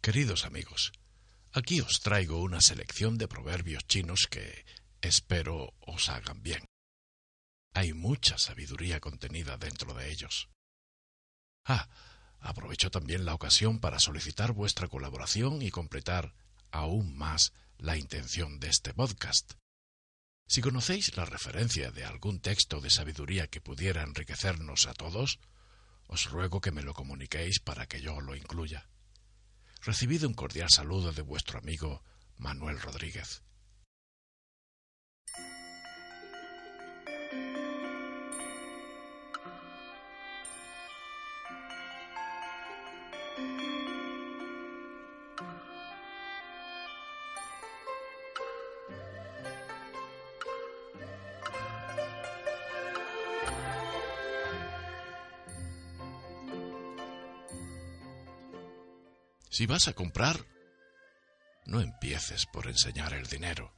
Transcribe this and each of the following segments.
Queridos amigos, aquí os traigo una selección de proverbios chinos que espero os hagan bien. Hay mucha sabiduría contenida dentro de ellos. Ah, aprovecho también la ocasión para solicitar vuestra colaboración y completar aún más la intención de este podcast. Si conocéis la referencia de algún texto de sabiduría que pudiera enriquecernos a todos, os ruego que me lo comuniquéis para que yo lo incluya. Recibid un cordial saludo de vuestro amigo Manuel Rodríguez. Si vas a comprar, no empieces por enseñar el dinero.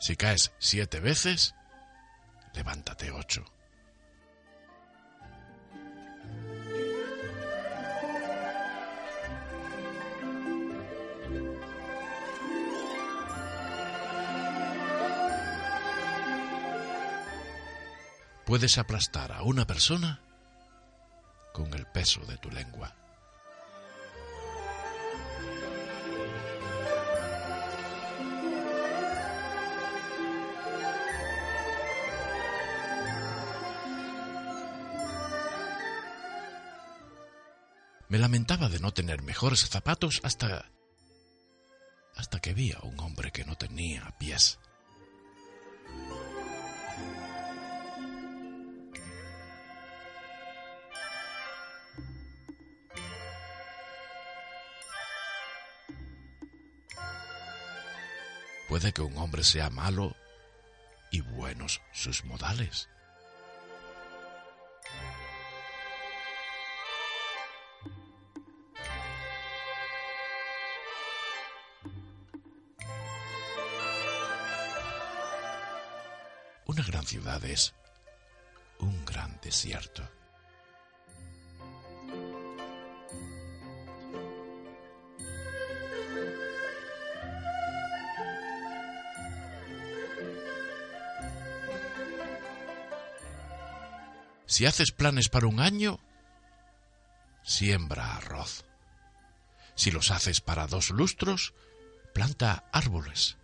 Si caes siete veces, levántate ocho. Puedes aplastar a una persona con el peso de tu lengua. Me lamentaba de no tener mejores zapatos hasta hasta que vi a un hombre que no tenía pies. Puede que un hombre sea malo y buenos sus modales. Una gran ciudad es un gran desierto. Si haces planes para un año, siembra arroz. Si los haces para dos lustros, planta árboles.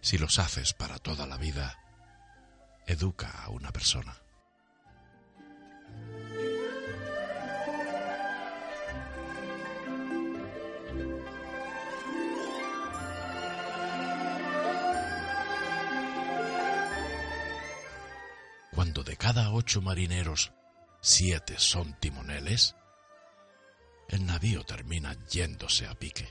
Si los haces para toda la vida, educa a una persona. Cuando de cada ocho marineros, siete son timoneles, el navío termina yéndose a pique.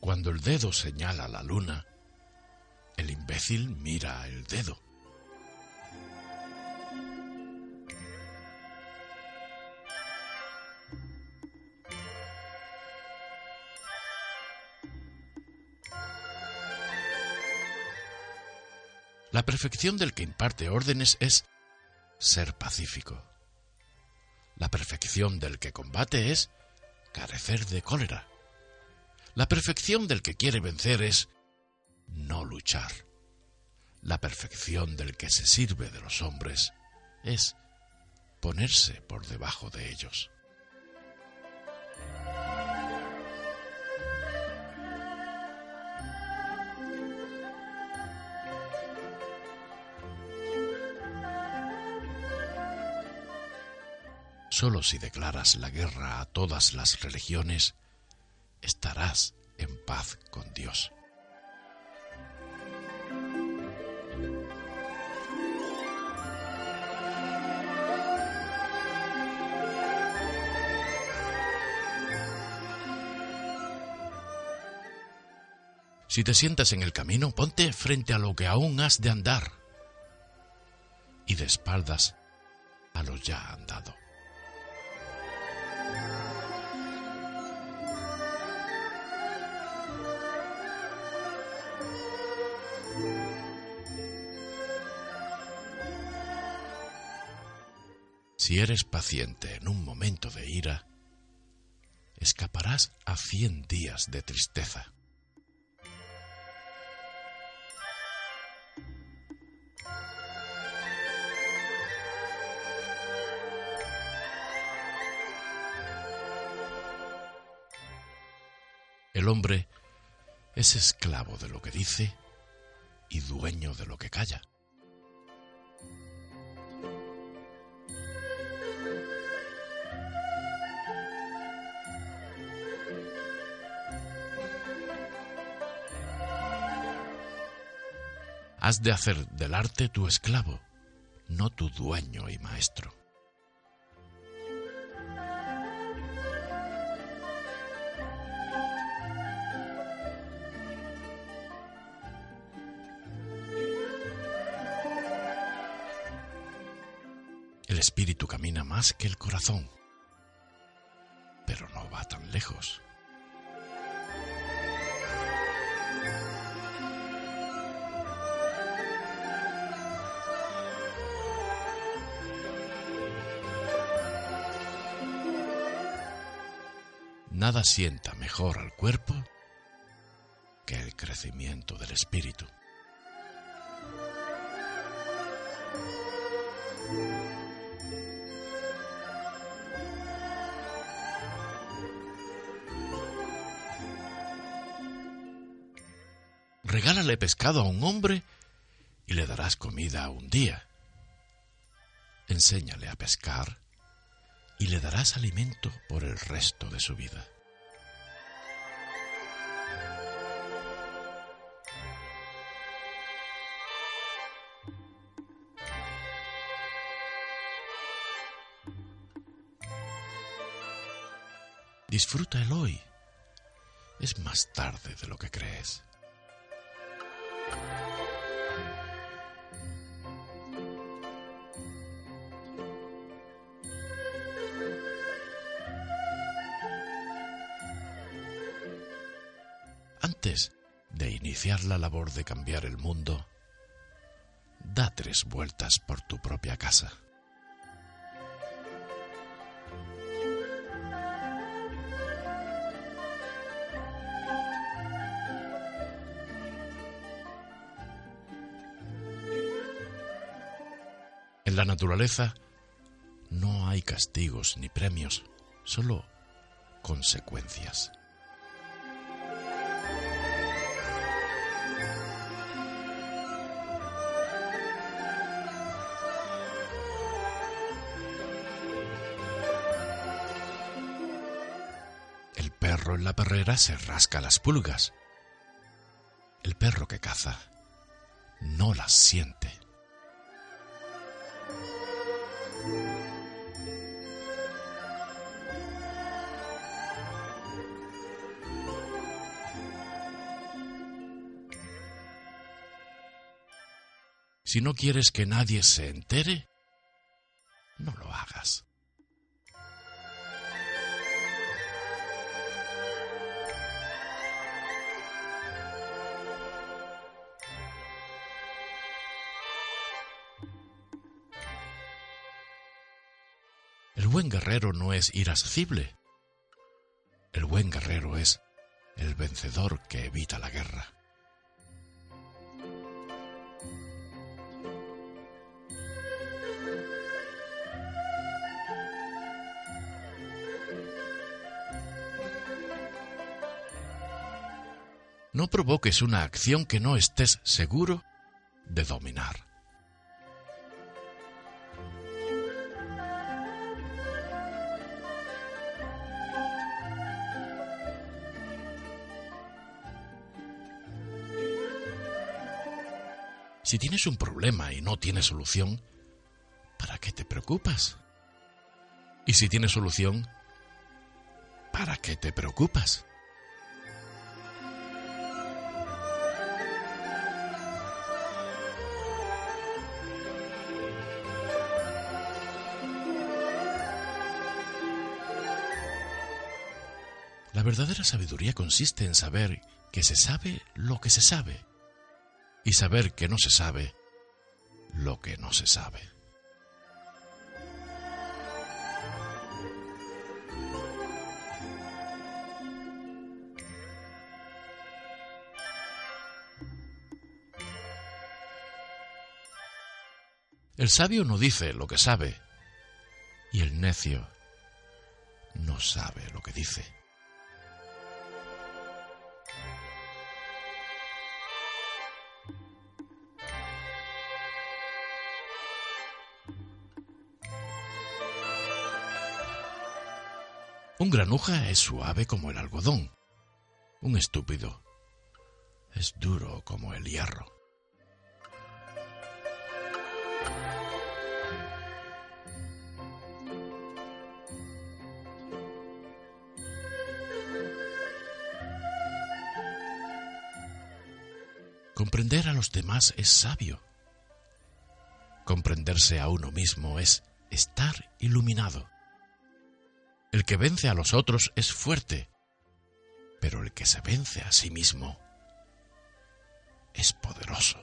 Cuando el dedo señala la luna, el imbécil mira el dedo. La perfección del que imparte órdenes es ser pacífico. La perfección del que combate es carecer de cólera. La perfección del que quiere vencer es no luchar. La perfección del que se sirve de los hombres es ponerse por debajo de ellos. Solo si declaras la guerra a todas las religiones, estarás en paz con Dios. Si te sientas en el camino, ponte frente a lo que aún has de andar y de espaldas a lo ya andado. Si eres paciente en un momento de ira, escaparás a cien días de tristeza. El hombre es esclavo de lo que dice y dueño de lo que calla. Has de hacer del arte tu esclavo, no tu dueño y maestro. El espíritu camina más que el corazón, Nada sienta mejor al cuerpo que el crecimiento del espíritu. regálale pescado a un hombre y le darás comida un día. Enséñale a pescar y le darás alimento por el resto de su vida. Disfruta el hoy. Es más tarde de lo que crees. Iniciar la labor de cambiar el mundo, da tres vueltas por tu propia casa. En la naturaleza no hay castigos ni premios, solo consecuencias. La perrera se rasca las pulgas. El perro que caza no las siente. Si no quieres que nadie se entere, es irascible. El buen guerrero es el vencedor que evita la guerra. No provoques una acción que no estés seguro de dominar. Si tienes un problema y no tienes solución, ¿para qué te preocupas? Y si tienes solución, ¿para qué te preocupas? La verdadera sabiduría consiste en saber que se sabe lo que se sabe y saber que no se sabe lo que no se sabe. El sabio no dice lo que sabe y el necio no sabe lo que dice. Un granuja es suave como el algodón. Un estúpido es duro como el hierro. Comprender a los demás es sabio. Comprenderse a uno mismo es estar iluminado. El que vence a los otros es fuerte, pero el que se vence a sí mismo es poderoso.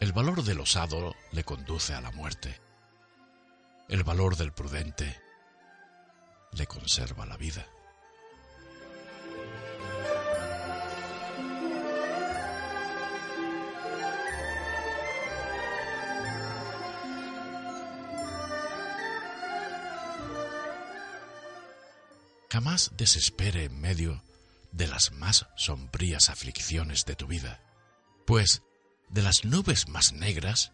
El valor del osado le conduce a la muerte. El valor del prudente le conserva la vida. Jamás desespere en medio de las más sombrías aflicciones de tu vida, pues de las nubes más negras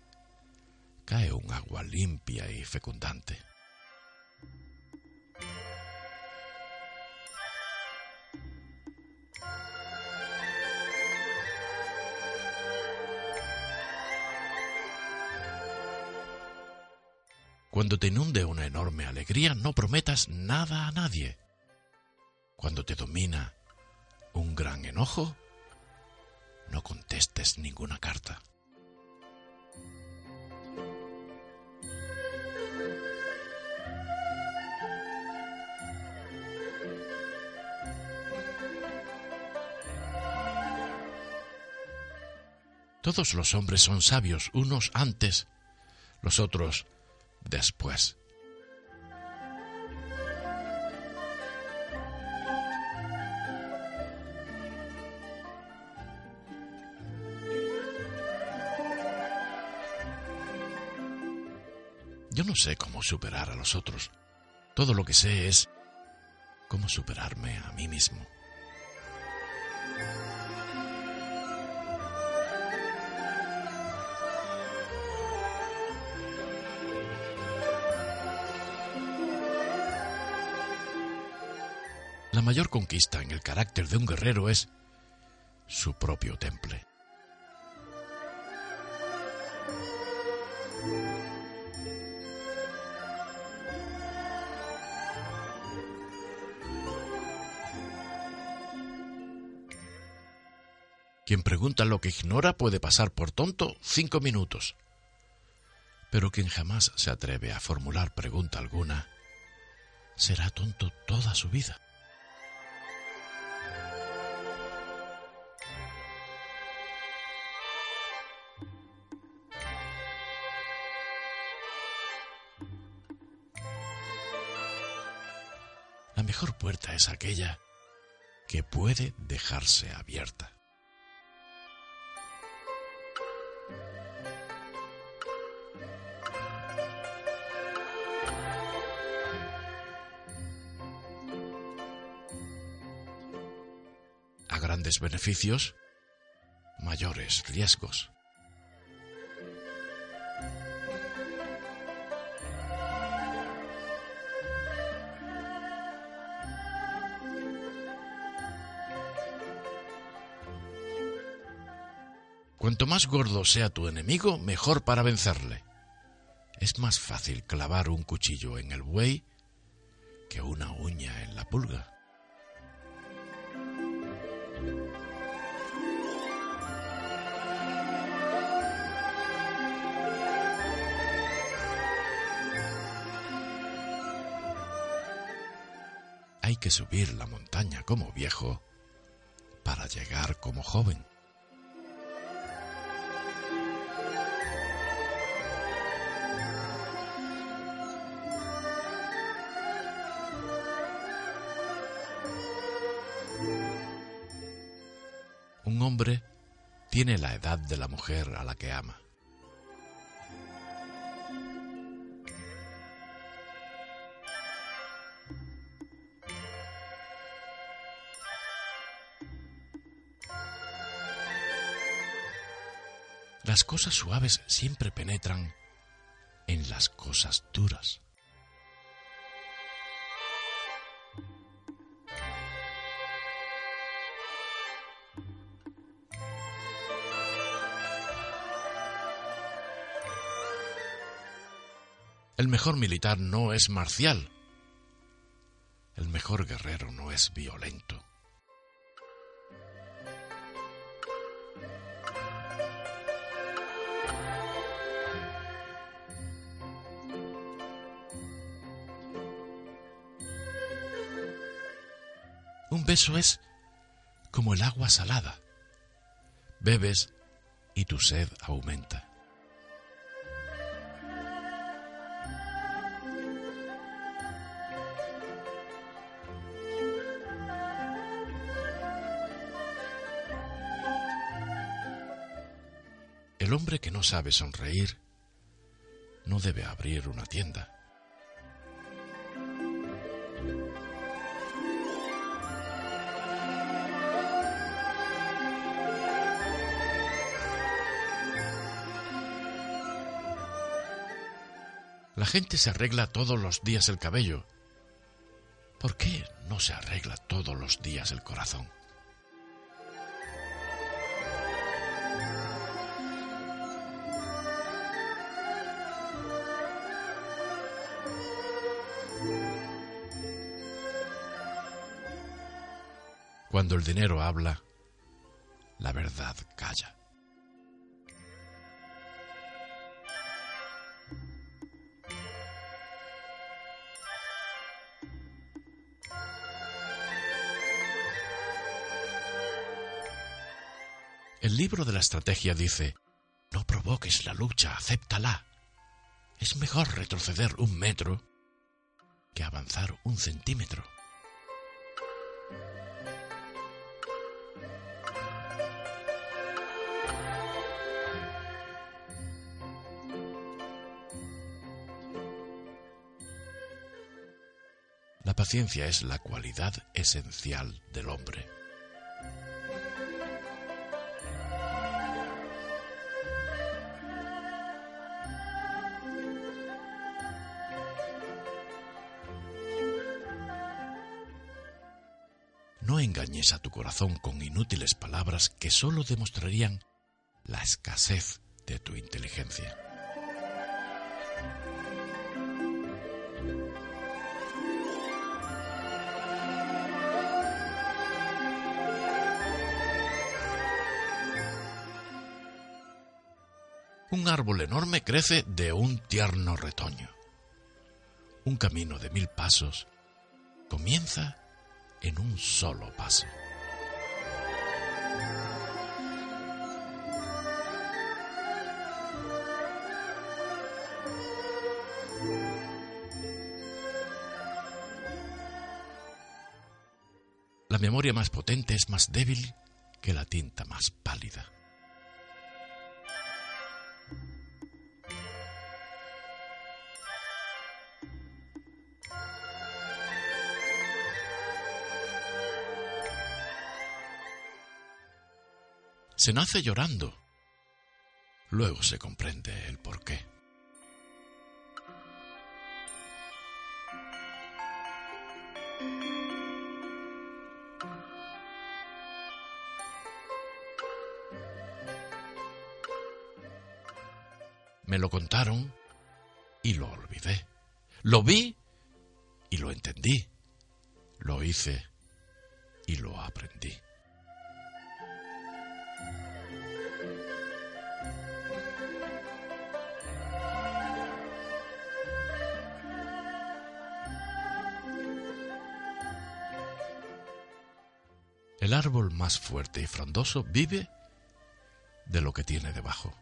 cae un agua limpia y fecundante. Cuando te inunde una enorme alegría, no prometas nada a nadie. Cuando te domina un gran enojo, no contestes ninguna carta. Todos los hombres son sabios, unos antes, los otros después. No sé cómo superar a los otros. Todo lo que sé es cómo superarme a mí mismo. La mayor conquista en el carácter de un guerrero es su propio temple. Quien pregunta lo que ignora puede pasar por tonto cinco minutos. Pero quien jamás se atreve a formular pregunta alguna, será tonto toda su vida. La mejor puerta es aquella que puede dejarse abierta. beneficios, mayores riesgos. Cuanto más gordo sea tu enemigo, mejor para vencerle. Es más fácil clavar un cuchillo en el buey que una uña en la pulga. Hay que subir la montaña como viejo para llegar como joven. Un hombre tiene la edad de la mujer a la que ama. Las cosas suaves siempre penetran en las cosas duras. El mejor militar no es marcial. El mejor guerrero no es violento. Un beso es como el agua salada. Bebes y tu sed aumenta. El hombre que no sabe sonreír no debe abrir una tienda. La gente se arregla todos los días el cabello. ¿Por qué no se arregla todos los días el corazón? Cuando el dinero habla, la verdad calla. El libro de la estrategia dice, no provoques la lucha, acéptala. Es mejor retroceder un metro que avanzar un centímetro. Paciencia es la cualidad esencial del hombre. No engañes a tu corazón con inútiles palabras que sólo demostrarían la escasez de tu inteligencia. Árbol enorme crece de un tierno retoño. Un camino de mil pasos comienza en un solo paso. La memoria más potente es más débil que la tinta más pálida. Se nace llorando. Luego se comprende el porqué. Me lo contaron y lo olvidé. Lo vi y lo entendí. Lo hice y lo aprendí. El árbol más fuerte y frondoso vive de lo que tiene debajo.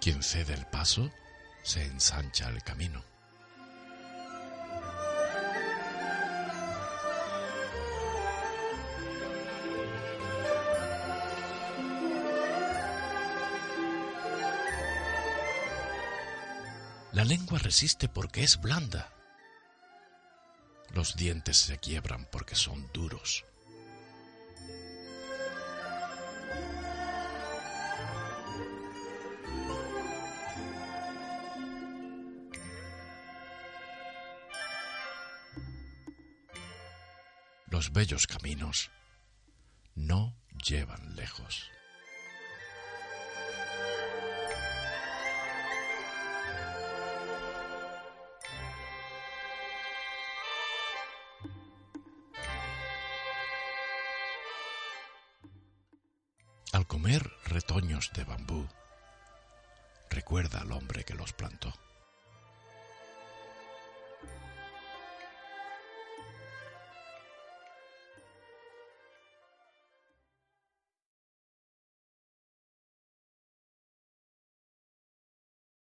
Quien cede el paso, se ensancha el camino. Lengua resiste porque es blanda. Los dientes se quiebran porque son duros. Los bellos caminos no llevan lejos. Retoños de bambú, recuerda al hombre que los plantó.